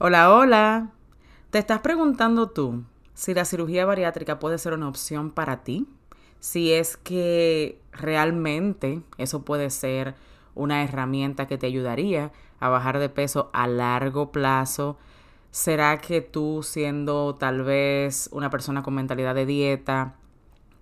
Hola, hola. ¿Te estás preguntando tú si la cirugía bariátrica puede ser una opción para ti? Si es que realmente eso puede ser una herramienta que te ayudaría a bajar de peso a largo plazo. ¿Será que tú siendo tal vez una persona con mentalidad de dieta,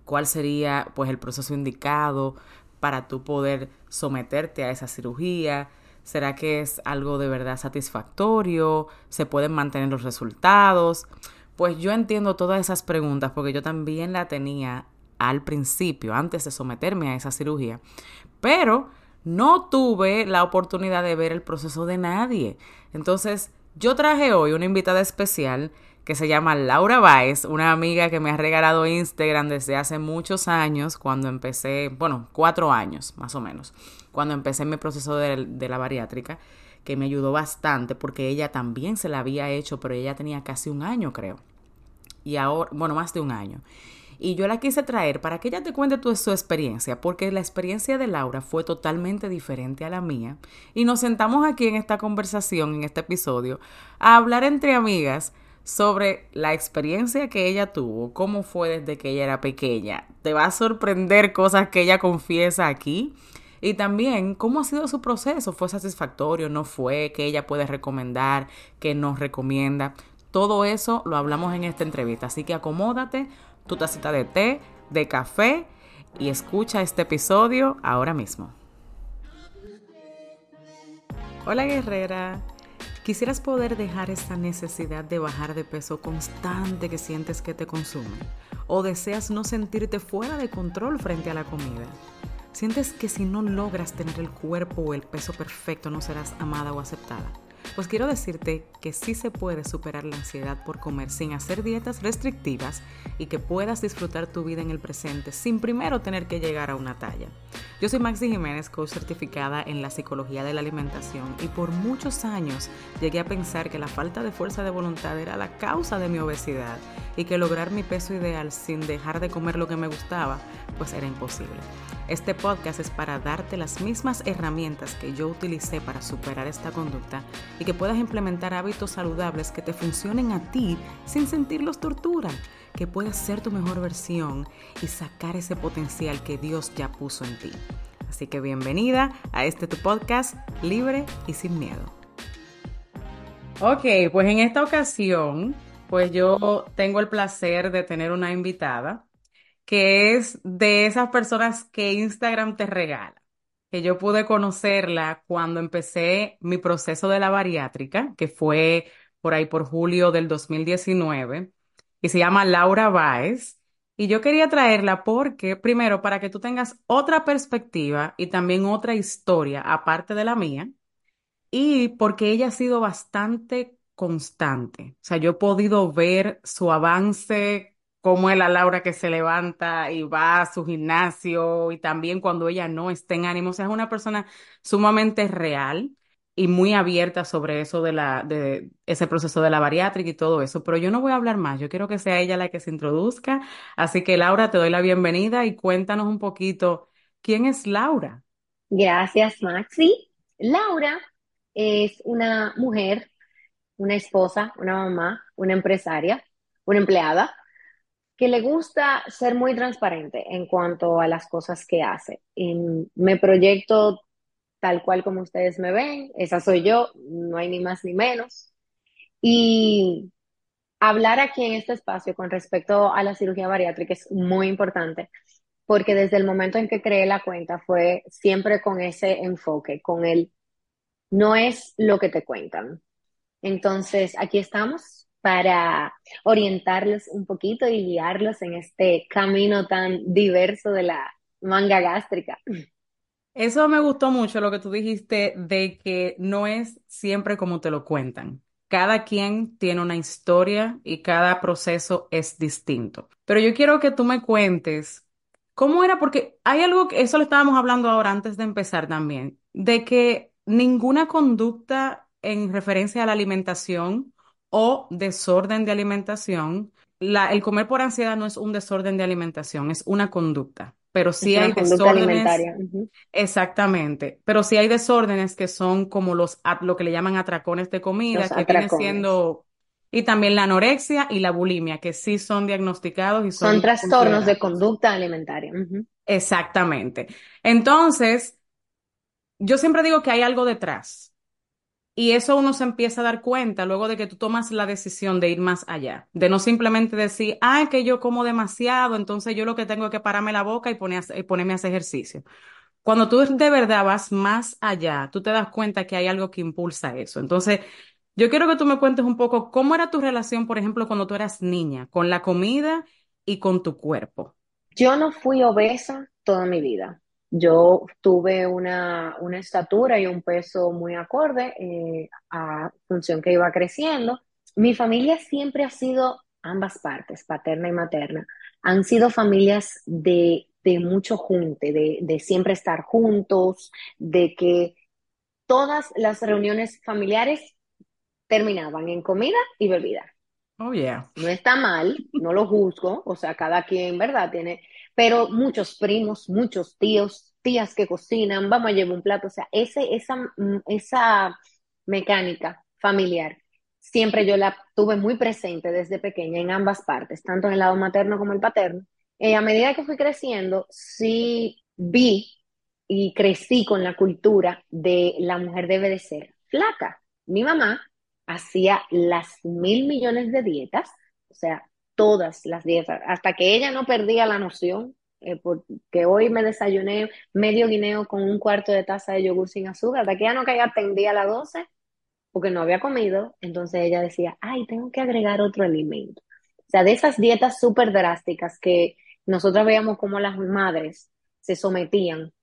cuál sería pues el proceso indicado para tú poder someterte a esa cirugía? ¿Será que es algo de verdad satisfactorio? ¿Se pueden mantener los resultados? Pues yo entiendo todas esas preguntas porque yo también la tenía al principio, antes de someterme a esa cirugía, pero no tuve la oportunidad de ver el proceso de nadie. Entonces, yo traje hoy una invitada especial que se llama Laura Baez, una amiga que me ha regalado Instagram desde hace muchos años, cuando empecé, bueno, cuatro años más o menos, cuando empecé mi proceso de, la bariátrica, que me ayudó bastante porque ella también se la había hecho, pero ella tenía casi un año, creo. Y ahora, bueno, más de un año. Y yo la quise traer para que ella te cuente su experiencia, porque la experiencia de Laura fue totalmente diferente a la mía. Y nos sentamos aquí en esta conversación, en este episodio, a hablar entre amigas sobre la experiencia que ella tuvo, cómo fue desde que ella era pequeña. Te va a sorprender cosas que ella confiesa aquí. Y también cómo ha sido su proceso. ¿Fue satisfactorio? ¿No fue? ¿Qué ella puede recomendar? ¿Qué nos recomienda? Todo eso lo hablamos en esta entrevista. Así que acomódate, tu tacita de té, de café y escucha este episodio ahora mismo. Hola guerrera. ¿Quisieras poder dejar esta necesidad de bajar de peso constante que sientes que te consume? ¿O deseas no sentirte fuera de control frente a la comida? ¿Sientes que si no logras tener el cuerpo o el peso perfecto no serás amada o aceptada? Pues quiero decirte que sí se puede superar la ansiedad por comer sin hacer dietas restrictivas y que puedas disfrutar tu vida en el presente sin primero tener que llegar a una talla. Yo soy Maxi Jiménez, coach certificada en la psicología de la alimentación y por muchos años llegué a pensar que la falta de fuerza de voluntad era la causa de mi obesidad y que lograr mi peso ideal sin dejar de comer lo que me gustaba pues era imposible. Este podcast es para darte las mismas herramientas que yo utilicé para superar esta conducta y que puedas implementar hábitos saludables que te funcionen a ti sin sentirlos tortura, que puedas ser tu mejor versión y sacar ese potencial que Dios ya puso en ti. Así que bienvenida a este tu podcast libre y sin miedo. Ok, pues en esta ocasión, pues yo tengo el placer de tener una invitada que es de esas personas que Instagram te regala, que yo pude conocerla cuando empecé mi proceso de la bariátrica, que fue por ahí por julio del 2019, y se llama Laura Baez. Y yo quería traerla porque, primero, para que tú tengas otra perspectiva y también otra historia aparte de la mía, y porque ella ha sido bastante constante. O sea, yo he podido ver su avance cómo es la Laura que se levanta y va a su gimnasio y también cuando ella no está en ánimo. O sea, es una persona sumamente real y muy abierta sobre eso de la, de ese proceso de la bariátrica y todo eso. Pero yo no voy a hablar más. Yo quiero que sea ella la que se introduzca. Así que Laura, te doy la bienvenida y cuéntanos un poquito quién es Laura. Gracias, Maxi. Laura es una mujer, una esposa, una mamá, una empresaria, una empleada que le gusta ser muy transparente en cuanto a las cosas que hace. Y me proyecto tal cual como ustedes me ven, esa soy yo, no hay ni más ni menos. Y hablar aquí en este espacio con respecto a la cirugía bariátrica es muy importante, porque desde el momento en que creé la cuenta fue siempre con ese enfoque, con el no es lo que te cuentan. Entonces, aquí estamos para orientarlos un poquito y guiarlos en este camino tan diverso de la manga gástrica. Eso me gustó mucho lo que tú dijiste de que no es siempre como te lo cuentan. Cada quien tiene una historia y cada proceso es distinto. Pero yo quiero que tú me cuentes cómo era, porque hay algo que, eso lo estábamos hablando ahora antes de empezar también, de que ninguna conducta en referencia a la alimentación o desorden de alimentación. La, el comer por ansiedad no es un desorden de alimentación, es una conducta. pero sí hay desórdenes, exactamente, pero sí hay desórdenes que son como los, lo que le llaman atracones de comida, Los que viene atracones. siendo, y también la anorexia y la bulimia, que sí son diagnosticados y Son son trastornos de conducta alimentaria. Exactamente. Entonces, yo siempre digo que hay algo detrás. Y eso uno se empieza a dar cuenta luego de que tú tomas la decisión de ir más allá, de no simplemente decir, ay, que yo como demasiado, entonces yo lo que tengo es que pararme la boca y, y ponerme a hacer ejercicio. Cuando tú de verdad vas más allá, tú te das cuenta que hay algo que impulsa eso. Entonces, yo quiero que tú me cuentes un poco cómo era tu relación, por ejemplo, cuando tú eras niña, con la comida y con tu cuerpo. Yo no fui obesa toda mi vida. Yo tuve una, una estatura y un peso muy acorde eh, a función que iba creciendo. Mi familia siempre ha sido, ambas partes, paterna y materna, han sido familias de, de mucho junte, de, de siempre estar juntos, de que todas las reuniones familiares terminaban en comida y bebida. Oh, yeah. No está mal, no lo juzgo, o sea, cada quien, ¿verdad? Tiene, pero muchos primos, muchos tíos, tías que cocinan, vamos a llevar un plato, o sea, ese, esa, mm, esa mecánica familiar, siempre yo la tuve muy presente desde pequeña en ambas partes, tanto en el lado materno como el paterno. Eh, a medida que fui creciendo, sí vi y crecí con la cultura de la mujer debe de ser flaca. Mi mamá hacía las mil millones de dietas, o sea, todas las dietas, hasta que ella no perdía la noción, eh, porque hoy me desayuné medio guineo con un cuarto de taza de yogur sin azúcar, hasta que ella no caía tendía a las 12, porque no había comido, entonces ella decía, ay, tengo que agregar otro alimento. O sea, de esas dietas súper drásticas que nosotros veíamos como las madres se sometían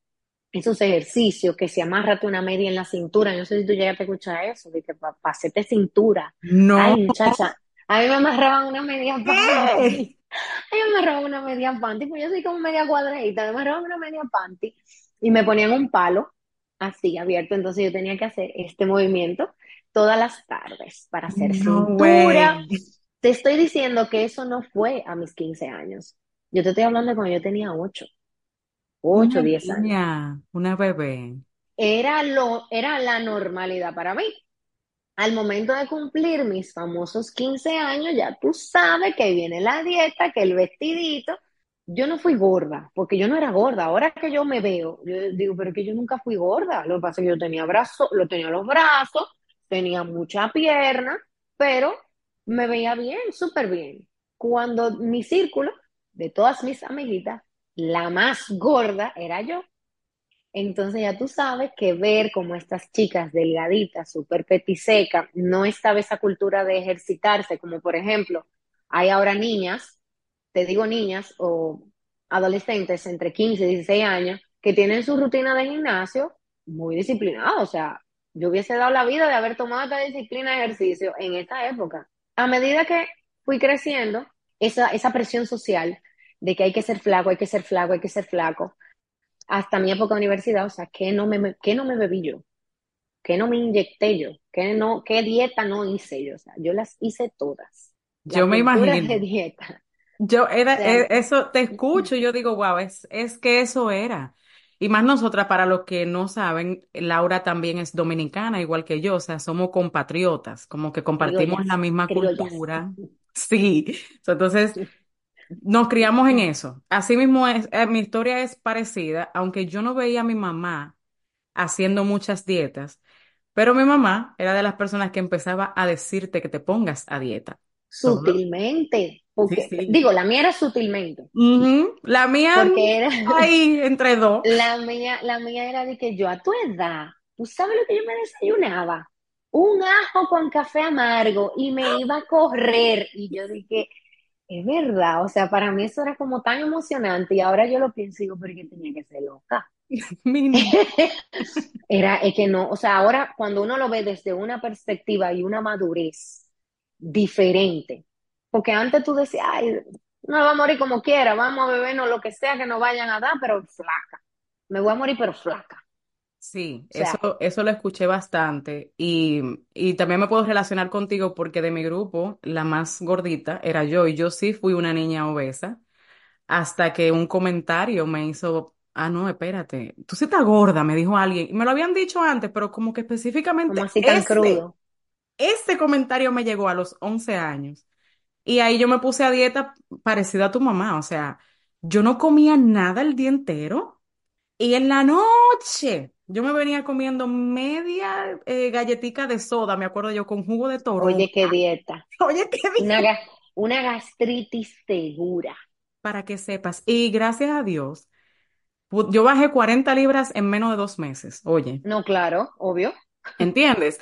esos ejercicios, que se amárrate una media en la cintura. No sé si tú llegaste a escuchar eso, de que para pa hacerte cintura. No. Ay, muchacha, a mí me amarraban una media panty. A mí me amarraban una media panty, pues yo soy como media cuadradita, me amarraban una media panty y me ponían un palo así abierto, entonces yo tenía que hacer este movimiento todas las tardes para hacer No cintura. way. Te estoy diciendo que eso no fue a mis 15 años. Yo te estoy hablando de cuando yo tenía 8, 8, Una 10 años niña, una bebé. era lo, era la normalidad para mí. Al momento de cumplir mis famosos 15 años, ya tú sabes que viene la dieta, que el vestidito. Yo no fui gorda, porque yo no era gorda. Ahora que yo me veo, yo digo, pero que yo nunca fui gorda. Lo que pasa es que yo tenía brazos, lo tenía los brazos, tenía mucha pierna, pero me veía bien, súper bien. Cuando mi círculo, de todas mis amiguitas, la más gorda era yo. Entonces ya tú sabes que ver como estas chicas delgaditas, súper petisecas, no estaba esa cultura de ejercitarse, como por ejemplo, hay ahora niñas, te digo niñas o adolescentes entre 15 y 16 años, que tienen su rutina de gimnasio muy disciplinada. O sea, yo hubiese dado la vida de haber tomado esta disciplina de ejercicio en esta época. A medida que fui creciendo, esa, esa presión social de que hay que ser flaco, hay que ser flaco, hay que ser flaco hasta mi época de universidad, o sea, ¿qué no me, qué no me bebí yo? ¿Qué no me inyecté yo? ¿Qué, no, qué dieta no hice yo? O sea, yo las hice todas. Yo me cultura de imagino. dieta. Yo O era, sea, e- eso te escucho y yo digo, wow, es, es que eso era. Y más nosotras, para los que no saben, Laura también es dominicana, igual que yo, o sea, somos compatriotas, como que compartimos la misma criollas. cultura. Sí, entonces nos criamos en eso. Así mismo es, eh, mi historia es parecida, aunque yo no veía a mi mamá haciendo muchas dietas, pero mi mamá era de las personas que empezaba a decirte que te pongas a dieta. Solo. Sutilmente, Sí, porque, sí. digo, la mía era sutilmente. La mía porque era, ahí entre dos. la mía, la mía era de que yo a tu edad, ¿tú sabes lo que yo me desayunaba? Un ajo con café amargo y me iba a correr. Y yo dije, Es verdad, o sea, para mí eso era como tan emocionante y ahora yo lo pienso y digo, pero que tenía que ser loca. Era, es que no, o sea, ahora cuando uno lo ve desde una perspectiva y una madurez diferente, porque antes tú decías, ay, no va a morir como quiera, vamos a bebernos lo que sea que nos vayan a dar, pero flaca. Me voy a morir, pero flaca. Sí, O sea, eso, eso lo escuché bastante y, y también me puedo relacionar contigo porque de mi grupo la más gordita era yo y yo sí fui una niña obesa hasta que un comentario me hizo, ah, no, espérate, tú sí estás gorda, me dijo alguien. Y me lo habían dicho antes, pero como que Como específicamente así tan ese, crudo. ese comentario me llegó a los 11 años. Y ahí yo me puse a dieta parecida a tu mamá, o sea, yo no comía nada el día entero y en la noche yo me venía comiendo media eh, galletica de soda, me acuerdo yo, con jugo de Oye, qué dieta. Oye, ¿qué Una, dije? ga- una gastritis segura. Para que sepas. Y gracias a Dios, yo bajé 40 libras en menos de dos meses, oye, No, claro, obvio. ¿entiendes?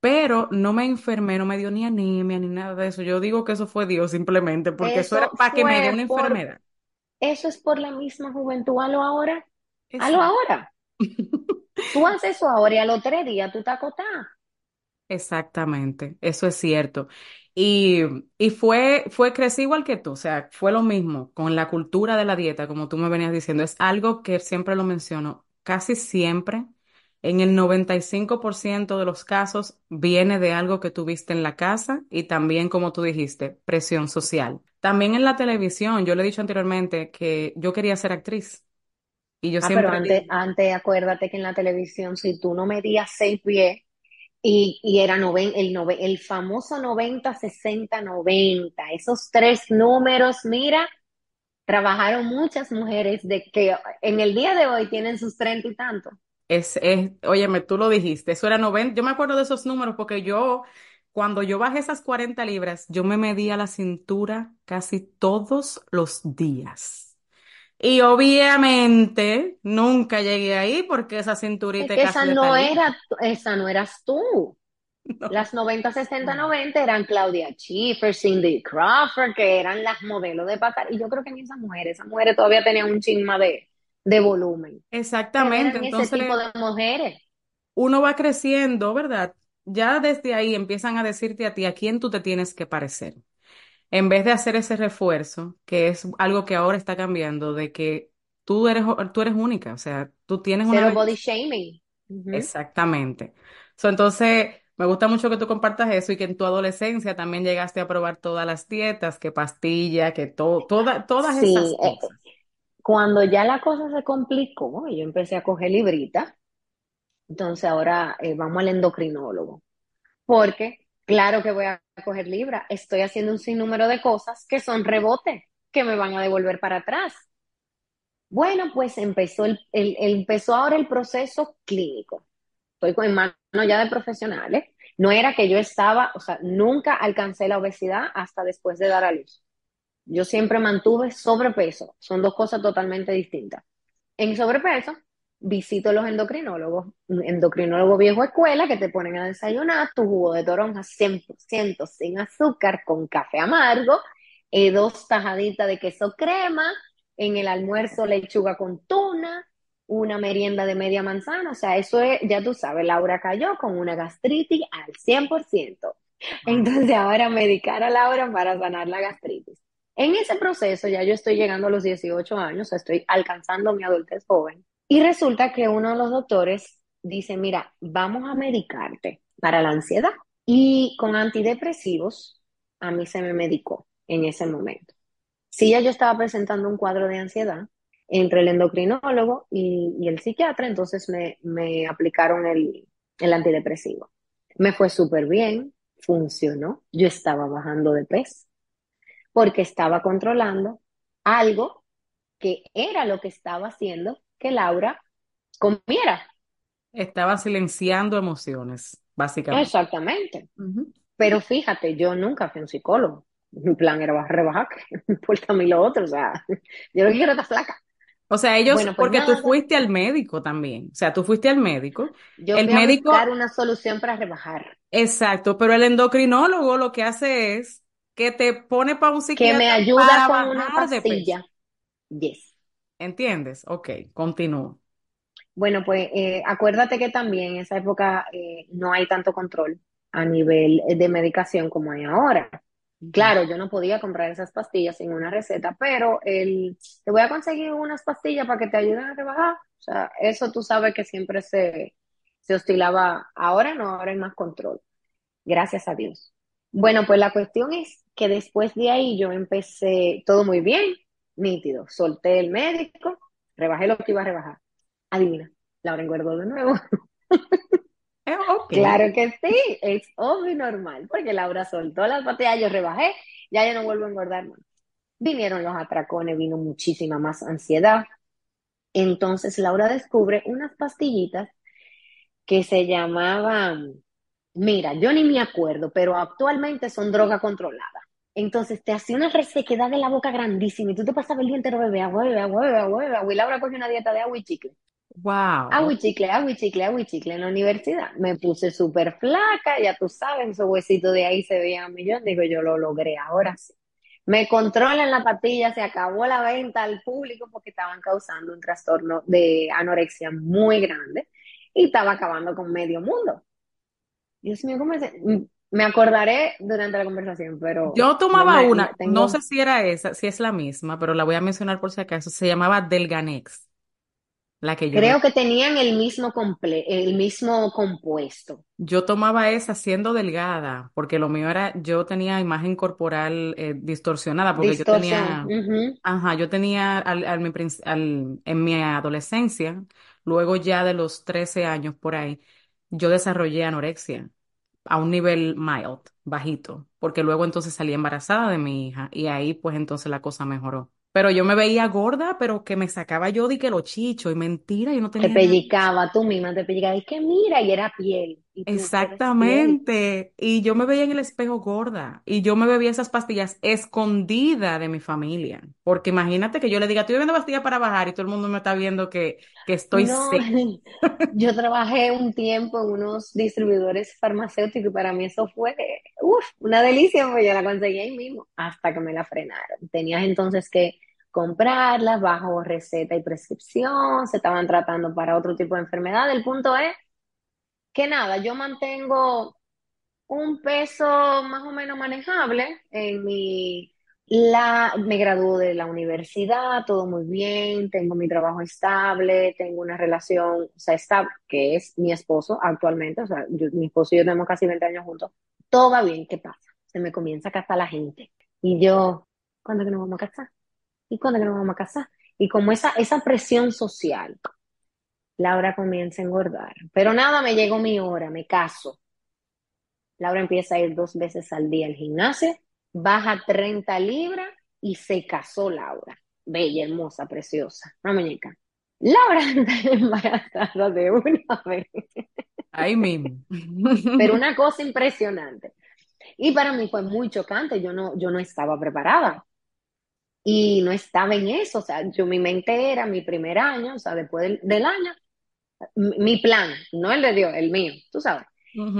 Pero no me enfermé, no me dio ni anemia ni nada de eso. Yo digo que eso fue Dios simplemente, porque eso era para que me fue una por, enfermedad. eso es por la misma juventud. Hazlo ahora. Exacto. ahora. Tú haces eso ahora y a los tres días tú te acotás. Exactamente, eso es cierto. Y, y fue, fue, crecí igual que tú, o sea, fue lo mismo con la cultura de la dieta, como tú me venías diciendo, es algo que siempre lo menciono, casi siempre, en el 95% de los casos, viene de algo que tuviste en la casa y también, como tú dijiste, presión social. También en la televisión, yo le he dicho anteriormente que yo quería ser actriz y yo Ah, pero antes, antes acuérdate que en la televisión, si tú no medías seis pies y, y era noven, el, nove- el famoso 90 60 90 esos tres números, mira, trabajaron muchas mujeres de que en el día de hoy tienen sus treinta y tantos. Es, es, óyeme, tú lo dijiste, eso era 90, yo me acuerdo de esos números porque yo, cuando yo bajé esas 40 libras, yo me medía la cintura casi todos los días. Y obviamente nunca llegué ahí porque esa Es cinturita es que casi esa no era, esa no eras tú. No. Las 90 60 90 eran Claudia Schiffer, Cindy Crawford, que eran las modelos de pasar. Y yo creo que ni esas mujeres, esas mujeres todavía tenían un chisma de, de volumen. Exactamente, eran ese entonces tipo de mujeres. uno va creciendo, ¿verdad? Ya desde ahí empiezan a decirte a ti a quién tú te tienes que parecer. En vez de hacer ese refuerzo, que es algo que ahora está cambiando, de que tú eres, tú eres única, o sea, tú tienes una Cero body belleza. shaming. Exactamente. So, entonces, me gusta mucho que tú compartas eso y que en tu adolescencia también llegaste a probar todas las dietas, que pastilla, que todo, toda, todas esas Sí, eh, cosas. cuando ya la cosa se complicó, yo empecé a coger librita, entonces ahora eh, vamos al endocrinólogo, porque claro que voy a coger libra, estoy haciendo un sinnúmero de cosas que son rebote, que me van a devolver para atrás. Bueno, pues empezó, el, empezó ahora el proceso clínico. Estoy con manos ya de profesionales. No era que yo estaba, o sea, nunca alcancé la obesidad hasta después de dar a luz. Yo siempre mantuve sobrepeso. Son dos cosas totalmente distintas. En sobrepeso, visito los endocrinólogos, endocrinólogo viejo escuela que te ponen a desayunar tu jugo de toronja 100% sin azúcar con café amargo, eh, dos tajaditas de queso crema, en el almuerzo lechuga con tuna, una merienda de media manzana, o sea, eso es, ya tú sabes, Laura cayó con una gastritis al 100%. Wow. Entonces ahora medicar a Laura para sanar la gastritis. En ese proceso ya yo estoy llegando a los 18 años, estoy alcanzando mi adultez joven. Y resulta que uno de los doctores dice, mira, vamos a medicarte para la ansiedad. Y con antidepresivos, a mí se me medicó en ese momento. Si ya yo estaba presentando un cuadro de ansiedad entre el endocrinólogo y, el psiquiatra, entonces me, me aplicaron el, el antidepresivo. Me fue súper bien, funcionó, yo estaba bajando de peso porque estaba controlando algo que era lo que estaba haciendo que Laura comiera. Estaba silenciando emociones, básicamente. Exactamente. Pero fíjate, yo nunca fui un psicólogo. Mi plan era rebajar, que me importa a mí lo otro. O sea, yo lo que quiero es estar flaca. O sea, ellos, Bueno, pues porque tú nada, fuiste al médico también, o sea, tú fuiste al médico, yo el fui a buscar médico, una solución para rebajar. exacto, pero el endocrinólogo lo que hace es que te pone para un Que me psiquiatra ayuda para con una pastilla. Yes. ¿Entiendes? Ok, continúo. Bueno, pues eh, acuérdate que también en esa época eh, no hay tanto control a nivel eh, de medicación como hay ahora. Claro, yo no podía comprar esas pastillas sin una receta, pero el, te voy a conseguir unas pastillas para que te ayuden a rebajar. O sea, eso tú sabes que siempre se, se oscilaba. Ahora no, ahora hay más control. Gracias a Dios. Bueno, pues la cuestión es que después de ahí yo empecé todo muy bien. Nítido. Solté el médico, rebajé lo que iba a rebajar. Adivina, Laura engordó de nuevo. Claro que sí, es obvio y normal, porque Laura soltó las patillas, yo rebajé, ya yo no vuelvo a engordar más. Vinieron los atracones, vino muchísima más ansiedad. Entonces Laura descubre unas pastillitas que se llamaban, mira, yo ni me acuerdo, pero actualmente son droga controlada. Entonces te hacía una resequedad de la boca grandísima y tú te pasabas el día entero bebé, agua, bebé, agua, bebé, agua, bebé, agua. Y Laura cogió una dieta de agua y chicle. Wow. Agua y chicle, agua y chicle, agua y chicle en la universidad. Me puse súper flaca, ya tú sabes, esos huesitos de ahí se veían millón. Digo, yo lo logré, ahora sí. Me controlan la patilla, se acabó la venta al público porque estaban causando un trastorno de anorexia muy grande y estaba acabando con medio mundo. Dios mío, ¿cómo es? Me acordaré durante la conversación, pero Yo tomaba una, tengo. no sé si era esa, si es la misma, pero la voy a mencionar por si acaso. Se llamaba Delganex, la que yo me Creo que tenían el mismo comple el mismo compuesto. Yo tomaba esa siendo delgada, porque lo mío era, yo tenía imagen corporal eh, distorsionada, porque yo tenía, ajá, yo tenía al, al mi al- en mi adolescencia, luego ya de los 13 años por ahí, yo desarrollé anorexia a un nivel mild, bajito, porque luego entonces salí embarazada de mi hija y ahí pues entonces la cosa mejoró. Pero yo me veía gorda, pero que me sacaba yo de que lo chicho y mentira, yo no Te tenía nada. pellicaba, tú misma te pellicaba. Y que mira, y era piel. Y tú. Exactamente. Y yo me veía en el espejo gorda y yo me bebía esas pastillas escondida de mi familia. Porque imagínate que yo le diga, estoy bebiendo pastillas para bajar y todo el mundo me está viendo que, que estoy No, seca. yo trabajé un tiempo en unos distribuidores farmacéuticos y para mí eso fue, uf, una delicia, pues yo la conseguí ahí mismo, hasta que me la frenaron. Tenías entonces que comprarlas bajo receta y prescripción, se estaban tratando para otro tipo de enfermedad. El punto es que nada, yo mantengo un peso más o menos manejable en mi... La, me graduó de la universidad, todo muy bien, tengo mi trabajo estable, tengo una relación, o sea, estable, que es mi esposo actualmente, o sea, mi esposo y yo tenemos casi 20 años juntos, todo va bien, ¿qué pasa? Se me comienza a casar la gente. Y yo, ¿cuándo que nos vamos a casar? ¿Y cuándo que nos vamos a casar? Y como esa, esa presión social, Laura comienza a engordar. Pero nada, me llegó mi hora, me caso. Laura empieza a ir dos veces al día al gimnasio, baja 30 libras y se casó Laura. Bella, hermosa, preciosa, una muñeca. Laura está embarazada de una vez, Ahí mismo. pero una cosa impresionante. Y para mí fue muy chocante, yo no, yo no estaba preparada y no estaba en eso, o sea, yo mi mente era mi primer año, o sea, después del, del año, mi, plan, no el de Dios, el mío, tú sabes.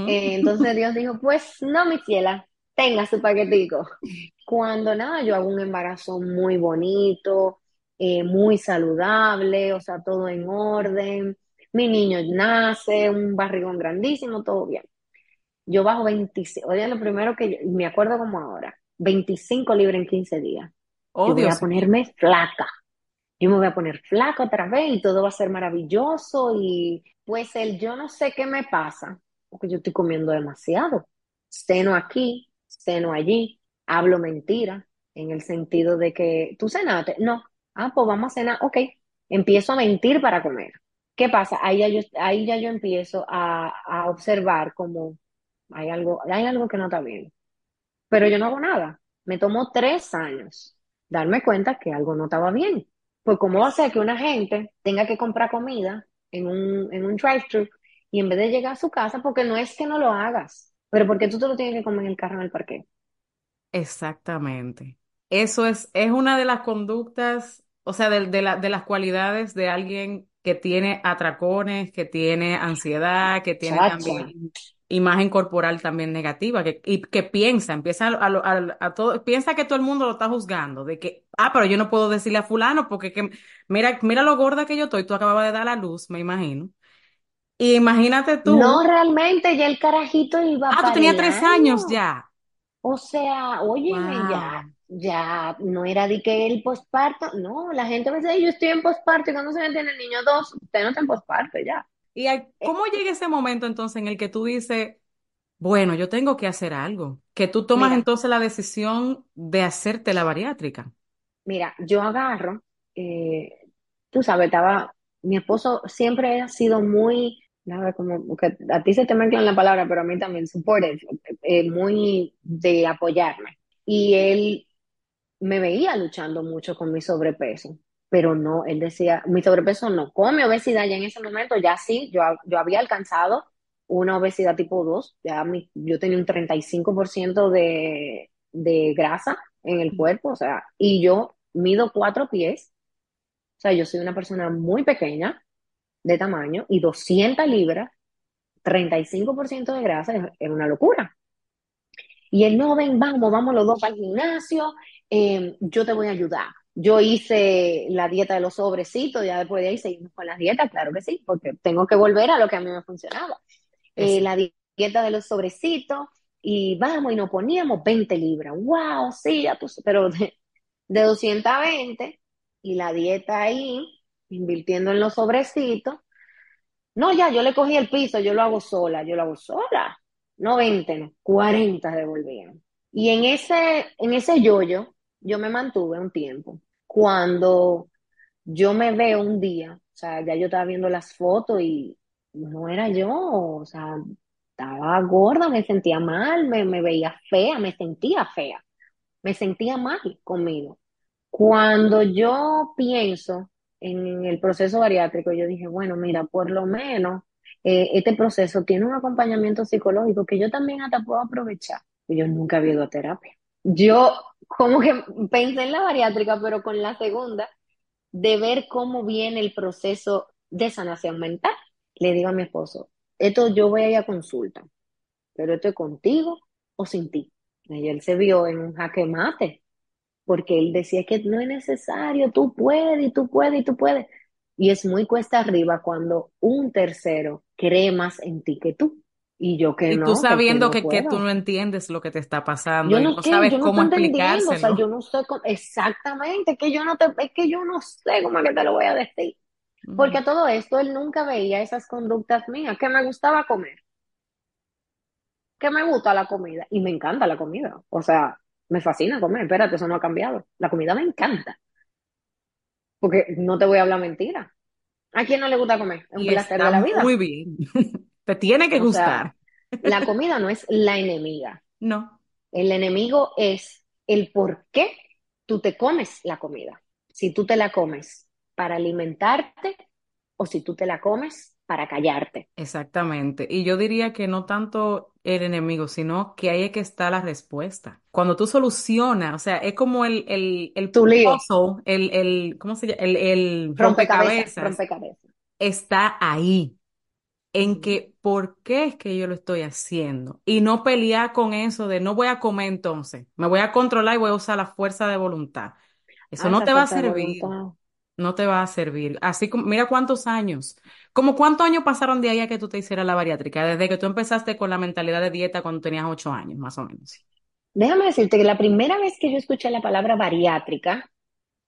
Eh, entonces Dios dijo, pues no, mi ciela, tenga su paquetico. Cuando nada, yo hago un embarazo muy bonito, eh, muy saludable, o sea, todo en orden. Mi niño nace, un barrigón grandísimo, todo bien. Yo bajo 25, oye, lo primero que yo- me acuerdo como ahora, 25 libras en 15 días. Oh, Yo voy a Dios ponerme flaca. Yo me voy a poner flaca otra vez y todo va a ser maravilloso y pues el yo no sé qué me pasa, porque yo estoy comiendo demasiado. Ceno aquí, ceno allí, hablo mentira, en el sentido de que tú cenaste, no, ah, pues vamos a cenar, ok, empiezo a mentir para comer. ¿Qué pasa? Ahí ya yo, ahí ya yo empiezo a, a observar como hay algo, hay algo que no está bien, pero yo no hago nada. Me tomó tres años darme cuenta que algo no estaba bien. Pues cómo va a ser que una gente tenga que comprar comida en un, en un drive-thru y en vez de llegar a su casa, porque no es que no lo hagas, pero porque tú te lo tienes que comer en el carro en el parque. Exactamente. Eso es, es una de las conductas, o sea, de, de la- de las cualidades de alguien que tiene atracones, que tiene ansiedad, que tiene Chacha, también imagen corporal también negativa, que, y que piensa, empieza a, a, a- todo, piensa que todo el mundo lo está juzgando, de que, ah, pero yo no puedo decirle a fulano porque que, mira, mira lo gorda que yo estoy, tú acababas de dar a luz, me imagino. Y imagínate no tú, realmente, ya el carajito iba ah, tú tenías tres años año. ya. O sea, óyeme, ya, Wow. ya no era de que el posparto, no, la gente me dice, yo estoy en posparto y cuando se me tiene el niño dos, usted no está en posparto ya. ¿Y hay- Eh, cómo llega ese momento entonces en el que tú dices, bueno, yo tengo que hacer algo? Que tú tomas mira, entonces la decisión de hacerte la bariátrica. Mira, yo agarro, eh, tú sabes, estaba, mi esposo siempre ha sido muy, nada, como que a ti se te mezclan la palabra, pero a mí también, supportive, eh, muy de apoyarme. Y él me veía luchando mucho con mi sobrepeso, pero no, él decía, mi sobrepeso no come obesidad, ya en ese momento ya sí, yo, yo había alcanzado una obesidad tipo 2, ya mi, yo tenía un 35% de, de grasa en el cuerpo, o sea, y yo mido cuatro pies, o sea, yo soy una persona muy pequeña de tamaño y 200 libras, 35% de grasa es, una locura. Y él, no, ven, vamos, vamos los dos para el gimnasio, eh, yo te voy a ayudar. Yo hice la dieta de los sobrecitos, ya después de ahí seguimos con las dietas, claro que sí, porque tengo que volver a lo que a mí me funcionaba. Eh, la dieta de los sobrecitos, y vamos, y nos poníamos 20 libras. ¡Wow! Sí, ya tú, pero de, de 220 y la dieta ahí, invirtiendo en los sobrecitos. No, ya, yo le cogí el piso, yo lo hago sola, yo lo hago sola. No 20, no, 40 devolvían. Y en ese, en ese yoyo, yo me mantuve un tiempo. Cuando yo me veo un día, o sea, ya yo estaba viendo las fotos y no era yo, o sea, estaba gorda, me sentía mal, me, me veía fea, me sentía fea, me sentía mal conmigo. Cuando yo pienso en el proceso bariátrico, yo dije, bueno, mira, por lo menos eh, este proceso tiene un acompañamiento psicológico que yo también hasta puedo aprovechar. Yo nunca había ido a terapia. Yo como que pensé en la bariátrica, pero con la segunda, de ver cómo viene el proceso de sanación mental. Le digo a mi esposo, esto yo voy a ir a consulta, pero esto es contigo o sin ti. Y él se vio en un jaque mate, porque él decía que no es necesario, tú puedes, y tú puedes, y tú puedes. Y es muy cuesta arriba cuando un tercero cree más en ti que tú. Y yo que no. Y tú sabiendo que, que, tú no entiendes lo que te está pasando, yo no, no sabes yo cómo explicárselo. O sea, yo no sé cómo, exactamente, que yo no te, es que yo no sé cómo es que te lo voy a decir. Porque todo esto él nunca veía esas conductas mías, que me gustaba comer, que me gusta la comida y me encanta la comida. O sea, me fascina comer, espérate, eso no ha cambiado. La comida me encanta. Porque no te voy a hablar mentira. ¿A quién no le gusta comer? Es un placer de la vida. Muy bien. te tiene que gustar. la comida no es la enemiga. No. El enemigo es el por qué tú te comes la comida. Si tú te la comes para alimentarte o si tú te la comes para callarte. Exactamente. Y yo diría que no tanto el enemigo, sino que ahí es que está la respuesta. Cuando tú solucionas, o sea, es como el, el, el tu lío. el, el, ¿cómo se llama? El, el rompecabezas, rompecabezas. Está ahí. En que, ¿por qué es que yo lo estoy haciendo? Y no pelear con eso de no voy a comer entonces, me voy a controlar y voy a usar la fuerza de voluntad. Eso Ah, no te va a servir. No te va a servir. Así como, mira cuántos años. Como cuántos años pasaron de ahí a que tú te hicieras la bariátrica, desde que tú empezaste con la mentalidad de dieta cuando tenías ocho años, más o menos. Déjame decirte que la primera vez que yo escuché la palabra bariátrica,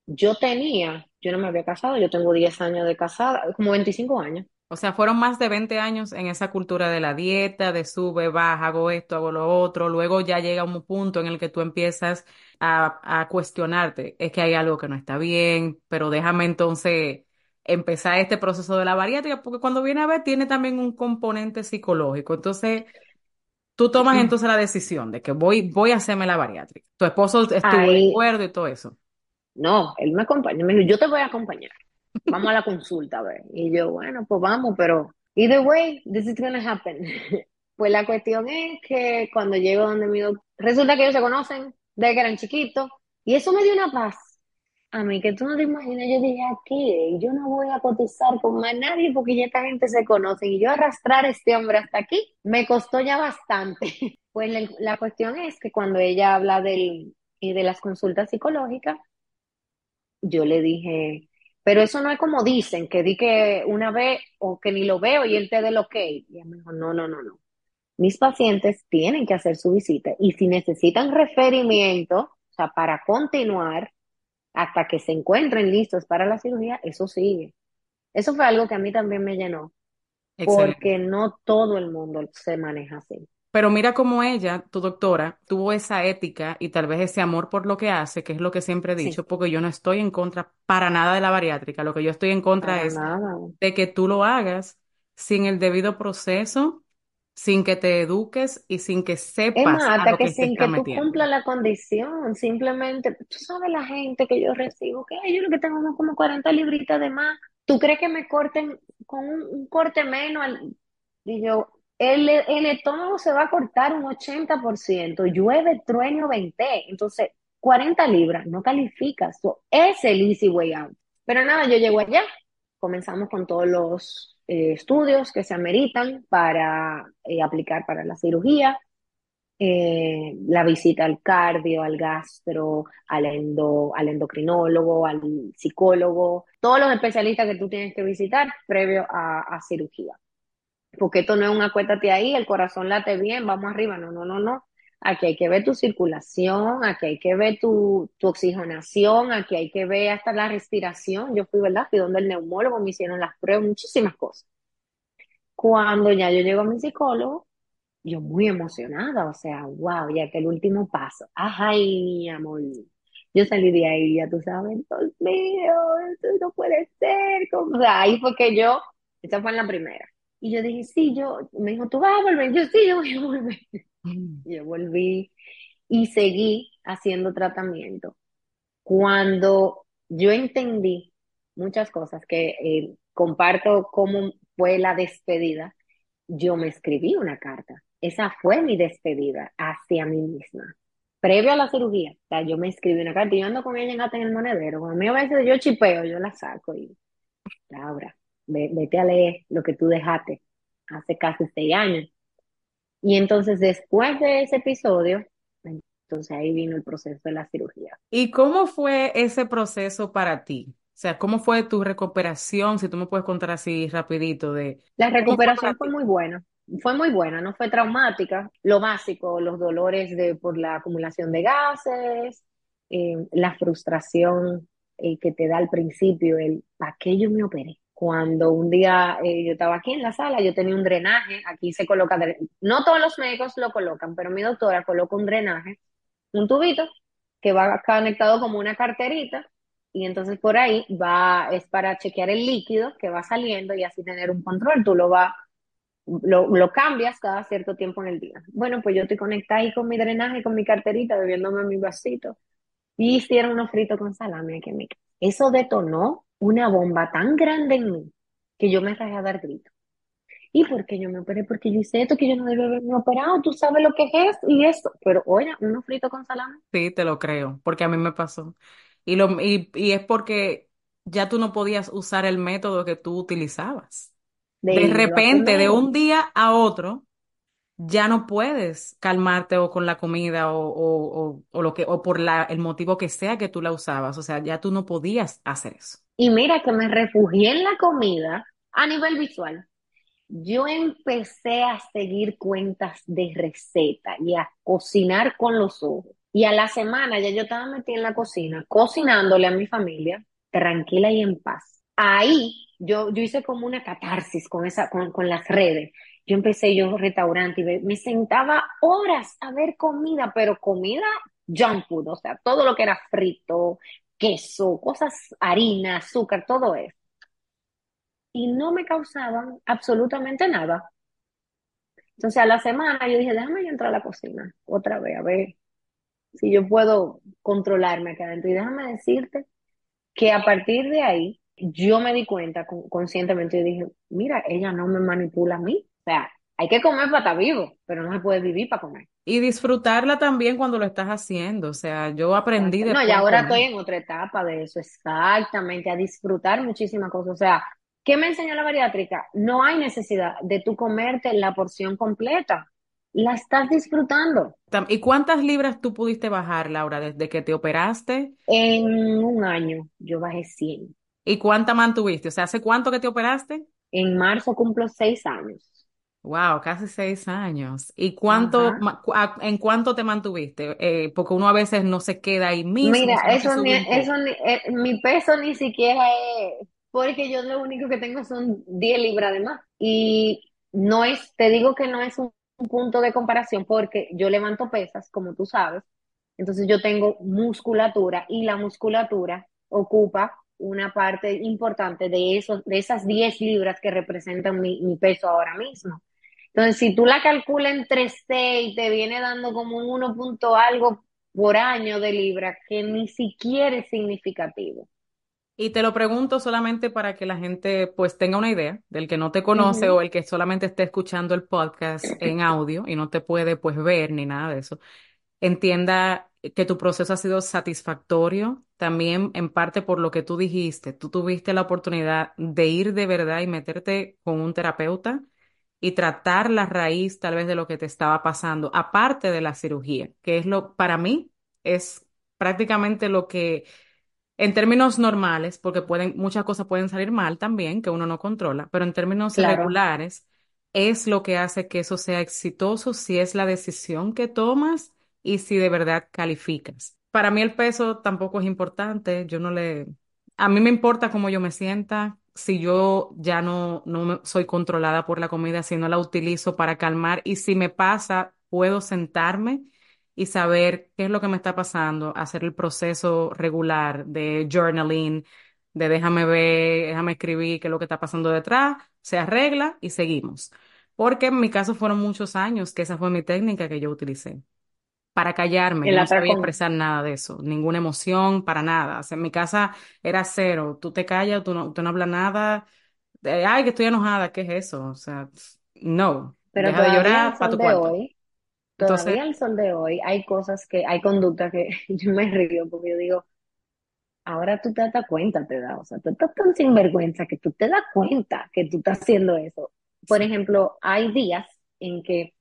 yo tenía, yo no me había casado, yo tengo 10 años de casada, como 25 años. O sea, fueron más de 20 años en esa cultura de la dieta, de sube, baja, hago esto, hago lo otro. Luego ya llega un punto en el que tú empiezas a, a cuestionarte, es que hay algo que no está bien, pero déjame entonces empezar este proceso de la bariátrica, porque cuando viene a ver tiene también un componente psicológico. Entonces, tú tomas entonces la decisión de que voy, voy a hacerme la bariátrica. Tu esposo estuvo de acuerdo y todo eso. no, él me acompañó, me dijo, yo te voy a acompañar, vamos a la consulta, a ver. Y yo, bueno, pues vamos, pero either way, this is gonna happen. Pues la cuestión es que cuando llego donde mi doctor, resulta que ellos se conocen desde que eran chiquitos, y eso me dio una paz. A mí, que tú no te imaginas, yo dije aquí, yo no voy a cotizar con más nadie porque ya esta gente se conoce y yo arrastrar a este hombre hasta aquí me costó ya bastante. Pues la, la cuestión es que cuando ella habla del, y de las consultas psicológicas, yo le dije, pero eso no es como dicen, que di que una vez o que ni lo veo y él te dé el ok. Y ella me dijo, no, no, no, no. Mis pacientes tienen que hacer su visita y si necesitan referimiento, o sea, para continuar hasta que se encuentren listos para la cirugía, eso sigue. Eso fue algo que a mí también me llenó, Excelente. porque no todo el mundo se maneja así. Pero mira cómo ella, tu doctora, tuvo esa ética y tal vez ese amor por lo que hace, que es lo que siempre he Sí, dicho, porque yo no estoy en contra para nada de la bariátrica. Lo que yo estoy en contra para es nada. de que tú lo hagas sin el debido proceso, sin que te eduques y sin que Es sepas más, a hasta lo que sin que tú cumplas la condición, simplemente, tú sabes la gente que yo recibo, que "Ay, yo lo que tengo como 40 libritas de más, ¿tú crees que me corten con un, un corte menos? al-?" Y yo, el, el estómago se va a cortar un 80%, llueve, trueno, 20, entonces 40 libras, no calificas, so, es el easy way out. Pero nada, yo llego allá, comenzamos con todos los eh, estudios que se ameritan para eh, aplicar para la cirugía eh, la visita al cardio, al gastro, al, endo, al endocrinólogo, al psicólogo, todos los especialistas que tú tienes que visitar previo a, a cirugía. Porque esto no es un acuéstate ahí, el corazón late bien, vamos arriba, no, no, no, no. Aquí hay que ver tu circulación, aquí hay que ver tu, tu oxigenación, aquí hay que ver hasta la respiración. Yo fui, ¿verdad? Fui donde el neumólogo, me hicieron las pruebas, muchísimas cosas. Cuando ya yo llego a mi psicólogo, yo muy emocionada, o sea, wow, ya que el último paso. Ay, mi amor. Yo salí de ahí, ya tú sabes, Dios mío, esto no puede ser. ¿cómo?". O sea, ahí fue que yo, esa fue en la primera. Y yo dije, sí, yo, me dijo, ¿tú vas a volver? Yo, sí, yo voy a volver. Mm. Yo volví y seguí haciendo tratamiento. Cuando yo entendí muchas cosas que eh, comparto cómo fue la despedida, yo me escribí una carta. Esa fue mi despedida hacia mí misma. Previo a la cirugía, o sea, yo me escribí una carta y yo ando con ella en el monedero. A mí a veces yo chipeo, yo la saco y, Laura, ve- vete a leer lo que tú dejaste hace casi seis años. Y entonces después de ese episodio, entonces ahí vino el proceso de la cirugía. ¿Y cómo fue ese proceso para ti? O sea, ¿cómo fue tu recuperación? Si tú me puedes contar así rapidito de La fue recuperación fue muy buena, fue muy buena, no fue traumática. Lo básico, los dolores de, por la acumulación de gases, eh, la frustración eh, que te da al principio, el ¿para qué yo me operé? Cuando un día eh, yo estaba aquí en la sala, yo tenía un drenaje, aquí se coloca, no todos los médicos lo colocan, pero mi doctora coloca un drenaje, un tubito que va conectado como una carterita y entonces por ahí va, es para chequear el líquido que va saliendo y así tener un control. Tú lo vas, lo, lo cambias cada cierto tiempo en el día. Bueno, pues yo estoy conectada ahí con mi drenaje, con mi carterita, bebiéndome mi vasito. Y hicieron unos fritos con salami aquí en mi casa. Eso detonó una bomba tan grande en mí que yo me rajé a dar gritos. ¿Y por qué yo me operé? Porque yo hice esto que yo no debía haberme operado. Tú sabes lo que es y eso. Pero oye, unos fritos con salami. Sí, te lo creo, porque a mí me pasó. Y, lo, y, y es porque ya tú no podías usar el método que tú utilizabas. de repente, de un día a otro, ya no puedes calmarte o con la comida o, o, o, o lo que, o por la, el motivo que sea que tú la usabas. O sea, ya tú no podías hacer eso. Y mira que me refugié en la comida a nivel visual. Yo empecé a seguir cuentas de receta y a cocinar con los ojos. Y a la semana ya yo estaba metida en la cocina, cocinándole a mi familia, tranquila y en paz. Ahí yo, yo hice como una catarsis con, esa, con, con las redes. Yo empecé yo restaurante y me, sentaba horas a ver comida, pero comida junk food, o sea, todo lo que era frito, queso, cosas, harina, azúcar, todo eso. Y no me causaban absolutamente nada. Entonces a la semana yo dije, déjame yo entrar a la cocina otra vez, a ver si yo puedo controlarme acá adentro. Y déjame decirte que a partir de ahí yo me di cuenta con- conscientemente y dije, mira, ella no me manipula a mí. O sea, hay que comer para estar vivo, pero no se puede vivir para comer. Y disfrutarla también cuando lo estás haciendo. O sea, yo aprendí Exacto. No, y ahora estoy en otra etapa de eso, exactamente, a disfrutar muchísimas cosas. O sea, ¿qué me enseñó la bariátrica? No hay necesidad de tú comerte la porción completa. La estás disfrutando ¿Y cuántas libras tú pudiste bajar, Laura, desde que te operaste? en un año. Yo bajé 100. ¿Y cuánta mantuviste? O sea, ¿hace cuánto que te operaste? En marzo cumplo seis años. Wow, casi seis años. ¿Y cuánto, ma- a- en cuánto te mantuviste? Eh, porque uno a veces no se queda ahí mismo, Mira, sino que eso ni, un eso poco. ni, eh, mi peso ni siquiera es, porque yo lo único que tengo son 10 libras de más. Y no es, te digo que no es un punto de comparación porque yo levanto pesas, como tú sabes, entonces yo tengo musculatura y la musculatura ocupa una parte importante de, esos, de esas 10 libras que representan mi, mi peso ahora mismo. Entonces, si tú la calculas en 3C y te viene dando como un 1 punto algo por año de libra, que ni siquiera es significativo. Y te lo pregunto solamente para que la gente pues tenga una idea del que no te conoce o el que solamente esté escuchando el podcast en audio y no te puede pues ver ni nada de eso. Entienda que tu proceso ha sido satisfactorio también en parte por lo que tú dijiste. Tú tuviste la oportunidad de ir de verdad y meterte con un terapeuta y tratar la raíz tal vez de lo que te estaba pasando, aparte de la cirugía, que es lo, para mí, es prácticamente lo que en términos normales, porque pueden, muchas cosas pueden salir mal también, que uno no controla, pero en términos Claro, regulares, es lo que hace que eso sea exitoso si es la decisión que tomas y si de verdad calificas. Para mí el peso tampoco es importante, yo no le, a mí me importa cómo yo me sienta, si yo ya no, no soy controlada por la comida, si no la utilizo para calmar y si me pasa, puedo sentarme y saber qué es lo que me está pasando, hacer el proceso regular de journaling, de déjame ver, déjame escribir qué es lo que está pasando detrás, se arregla y seguimos. Porque en mi caso fueron muchos años que esa fue mi técnica que yo utilicé. Para callarme, yo no sabía atracón. expresar nada de eso, ninguna emoción, para nada. O sea, en mi casa era cero, tú te callas, tú no, tú no hablas nada, eh, ay, que estoy enojada, ¿qué es eso? O sea, no, Pero deja de todavía al llorar para sol tu de cuarto. hoy, Entonces, todavía al sol de hoy, hay cosas que, hay conductas que yo me río porque yo digo, ahora tú te das cuenta, te da, o sea, tú estás tan sinvergüenza que tú te das cuenta que tú estás haciendo eso. Por sí. ejemplo, hay días en que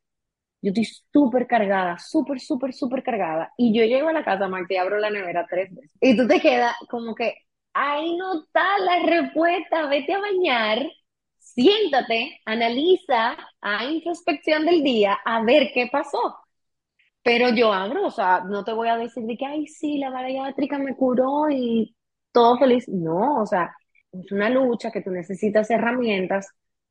yo estoy súper cargada, súper, súper, súper cargada, y yo llego a la casa, Marta, y abro la nevera tres veces. Y tú te quedas como que, ahí no está la respuesta, vete a bañar, siéntate, analiza, a introspección del día, a ver qué pasó. Pero yo abro, o sea, no te voy a decir de que, ay, sí, la bariátrica me curó y todo feliz. No, o sea, es una lucha que tú necesitas herramientas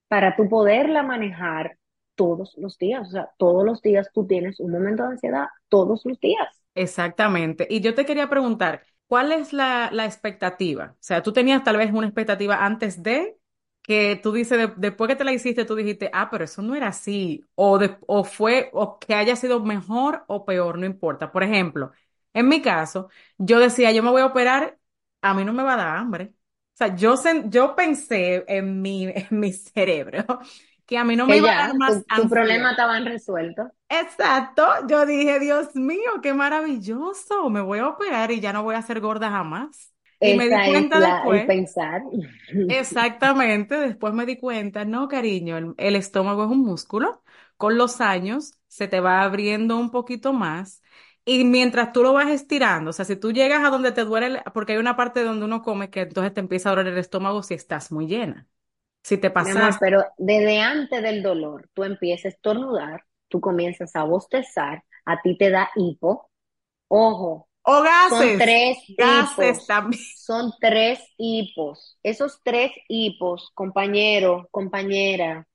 para tú poderla manejar todos los días. O sea, todos los días tú tienes un momento de ansiedad, todos los días. Exactamente. Y yo te quería preguntar, ¿cuál es la, la expectativa? O sea, tú tenías tal vez una expectativa antes de que tú dices, de- después que te la hiciste, tú dijiste, ah, pero eso no era así, o, o fue, o que haya sido mejor o peor, no importa. Por ejemplo, en mi caso, yo decía, yo me voy a operar, a mí no me va a dar hambre. O sea, yo, yo pensé en mi, en mi cerebro que a mí no me iba a dar más tu, tu problema estaba resuelto. Exacto, yo dije, Dios mío, qué maravilloso, me voy a operar y ya no voy a ser gorda jamás. Y me di cuenta la, después, pensar. exactamente, después me di cuenta, no, cariño, el, el estómago es un músculo, con los años se te va abriendo un poquito más y mientras tú lo vas estirando, o sea, si tú llegas a donde te duele, el- porque hay una parte donde uno come que entonces te empieza a doler el estómago si estás muy llena. Si te pasaste, pero desde antes del dolor, tú empiezas a estornudar, tú comienzas a bostezar, a ti te da hipo. Ojo, o son gases, tres gases hipos, también. son tres hipos. Esos tres hipos, compañero, compañera,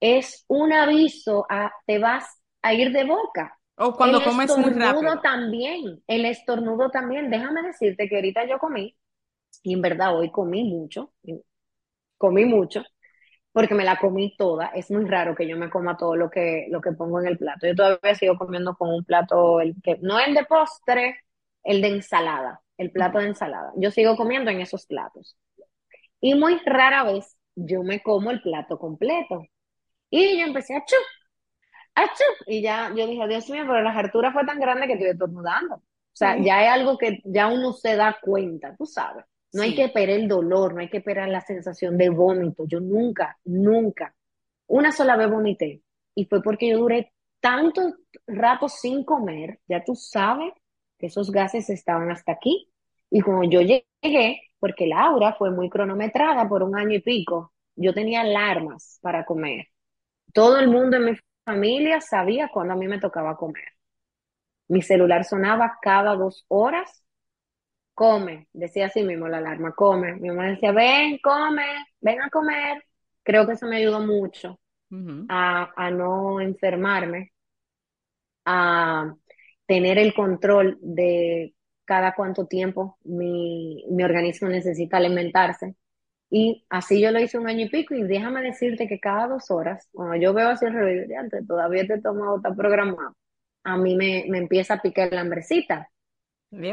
es un aviso a te vas a ir de boca. O El cuando comes muy estornudo rápido. también, el estornudo también. Déjame decirte que ahorita yo comí, y en verdad hoy comí mucho, comí mucho porque me la comí toda. Es muy raro que yo me coma todo lo que, lo que pongo en el plato. Yo todavía sigo comiendo con un plato, el que, no el de postre, el de ensalada, el plato de ensalada. Yo sigo comiendo en esos platos. Y muy rara vez yo me como el plato completo. Y yo empecé a chup, a chup. Y ya yo dije, Dios mío, pero la hartura fue tan grande que estoy estornudando. O sea, ya es algo que ya uno se da cuenta, tú sabes. No hay que esperar el dolor, no hay que esperar la sensación de vómito. Yo nunca, nunca una sola vez vomité y fue porque yo duré tanto rato sin comer, ya tú sabes que esos gases estaban hasta aquí. Y como yo llegué, porque Laura fue muy cronometrada por un año y pico, yo tenía alarmas para comer. Todo el mundo en mi familia sabía cuando a mí me tocaba comer. Mi celular sonaba cada dos horas. Come, decía así mismo la alarma, come. Mi mamá decía, ven, come, ven a comer. Creo que eso me ayudó mucho a, a no enfermarme, a tener el control de cada cuánto tiempo mi, mi organismo necesita alimentarse. Y así yo lo hice un año y pico y déjame decirte que cada dos horas, cuando yo veo así el reloj, antes todavía te tomado, está programado, a mí me, me empieza a picar la hambrecita.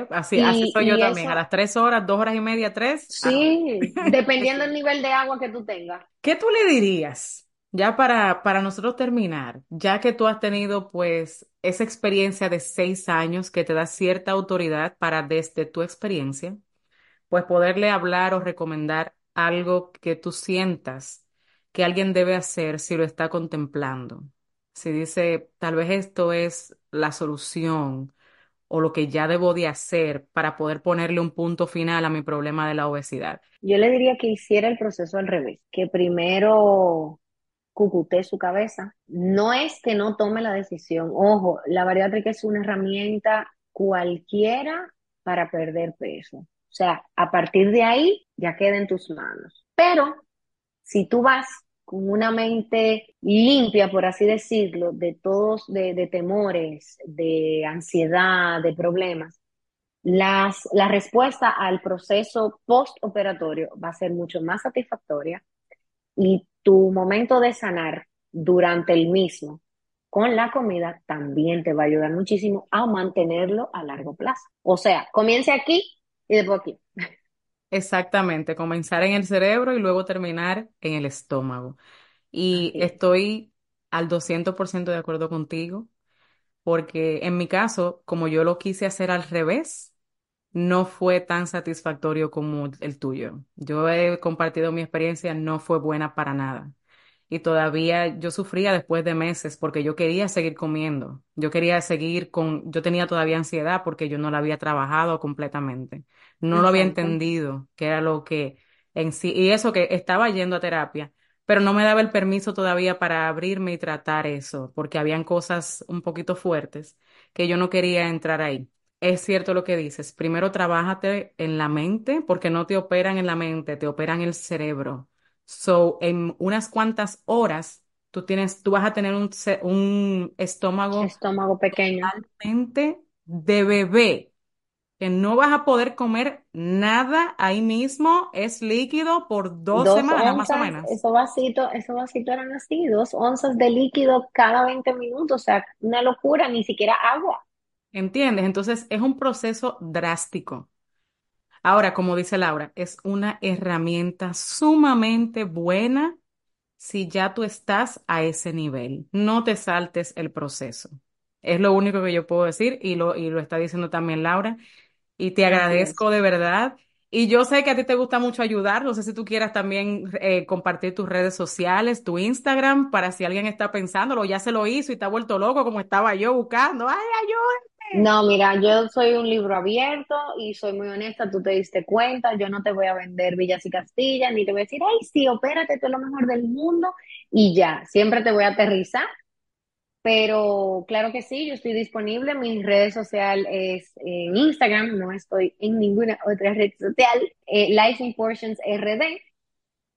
Así, así soy yo también, a las tres horas, dos horas y media, tres. Sí, dependiendo del nivel de agua que tú tengas. ¿Qué tú le dirías? Ya para, para nosotros terminar, ya que tú has tenido pues esa experiencia de seis años que te da cierta autoridad para desde tu experiencia, pues poderle hablar o recomendar algo que tú sientas que alguien debe hacer si lo está contemplando. Si dice, tal vez esto es la solución o lo que ya debo de hacer para poder ponerle un punto final a mi problema de la obesidad. Yo le diría que hiciera el proceso al revés, que primero cucute su cabeza. No es que no tome la decisión. Ojo, la bariátrica es una herramienta cualquiera para perder peso. O sea, a partir de ahí ya queda en tus manos. Pero si tú vas con una mente limpia, por así decirlo, de todos, de, temores, de ansiedad, de problemas, la respuesta al proceso postoperatorio va a ser mucho más satisfactoria y tu momento de sanar durante el mismo con la comida también te va a ayudar muchísimo a mantenerlo a largo plazo. O sea, comience aquí y después aquí. Exactamente, comenzar en el cerebro y luego terminar en el estómago. Y estoy al 200% de acuerdo contigo, porque en mi caso, como yo lo quise hacer al revés, no fue tan satisfactorio como el tuyo. Yo he compartido mi experiencia, no fue buena para nada y todavía yo sufría después de meses porque yo quería seguir comiendo. Yo quería seguir con, yo tenía todavía ansiedad porque yo no la había trabajado completamente. No lo había entendido, que era lo que en sí, y eso que estaba yendo a terapia, pero no me daba el permiso todavía para abrirme y tratar eso, porque habían cosas un poquito fuertes que yo no quería entrar ahí. Es cierto lo que dices. Primero trabájate en la mente, porque no te operan en la mente, te operan el cerebro. So, en unas cuantas horas, tú tienes, tú vas a tener un, un estómago, estómago pequeño. Totalmente de bebé, que no vas a poder comer nada ahí mismo, es líquido por dos, semanas más o menos. Esos vasitos, esos vasitos eran así, dos onzas de líquido cada 20 minutos, o sea, una locura, ni siquiera agua. ¿Entiendes? Entonces es un proceso drástico. Ahora, como dice Laura, es una herramienta sumamente buena si ya tú estás a ese nivel. No te saltes el proceso. Es lo único que yo puedo decir y lo, y lo está diciendo también Laura. Y te agradezco de verdad. Y yo sé que a ti te gusta mucho ayudar. No sé si tú quieras también eh, compartir tus redes sociales, tu Instagram, para si alguien está pensándolo, ya se lo hizo y está vuelto loco como estaba yo buscando. ¡Ay, ayúdame! No, mira, yo soy un libro abierto y soy muy honesta, tú te diste cuenta, yo no te voy a vender Villas y Castilla, ni te voy a decir, ay, sí, opérate, tú es lo mejor del mundo y ya, siempre te voy a aterrizar, pero claro que sí, yo estoy disponible, mi red social es en Instagram, no estoy en ninguna otra red social, eh, Life in Portions RD,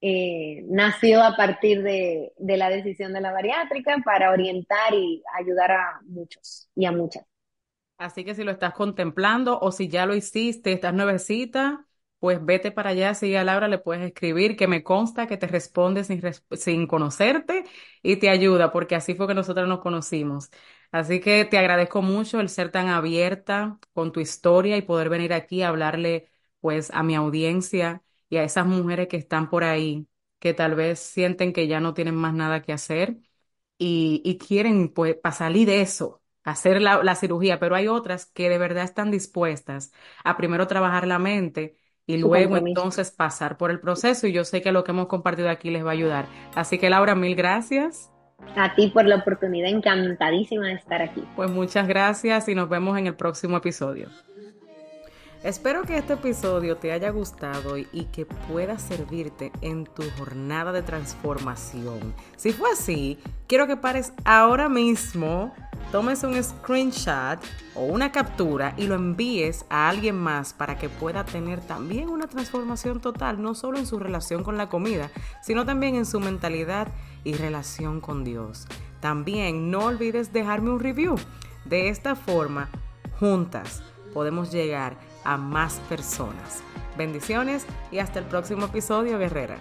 eh, nació a partir de, de la decisión de la bariátrica para orientar y ayudar a muchos y a muchas. Así que si lo estás contemplando o si ya lo hiciste, estás nuevecita, pues vete para allá, sigue a Laura, le puedes escribir, que me consta que te responde sin, sin conocerte y te ayuda, porque así fue que nosotros nos conocimos. Así que te agradezco mucho el ser tan abierta con tu historia y poder venir aquí a hablarle pues a mi audiencia y a esas mujeres que están por ahí, que tal vez sienten que ya no tienen más nada que hacer y, y quieren pues para salir de eso hacer la, cirugía, pero hay otras que de verdad están dispuestas a primero trabajar la mente y luego entonces pasar por el proceso y yo sé que lo que hemos compartido aquí les va a ayudar. Así que Laura, mil gracias. A ti por la oportunidad, encantadísima de estar aquí. Pues muchas gracias y nos vemos en el próximo episodio. Espero que este episodio te haya gustado y, que pueda servirte en tu jornada de transformación. Si fue así, quiero que pares ahora mismo, tomes un screenshot o una captura y lo envíes a alguien más para que pueda tener también una transformación total, no solo en su relación con la comida, sino también en su mentalidad y relación con Dios. También no olvides dejarme un review. De esta forma, juntas podemos llegar a más personas. Bendiciones y hasta el próximo episodio, guerrera.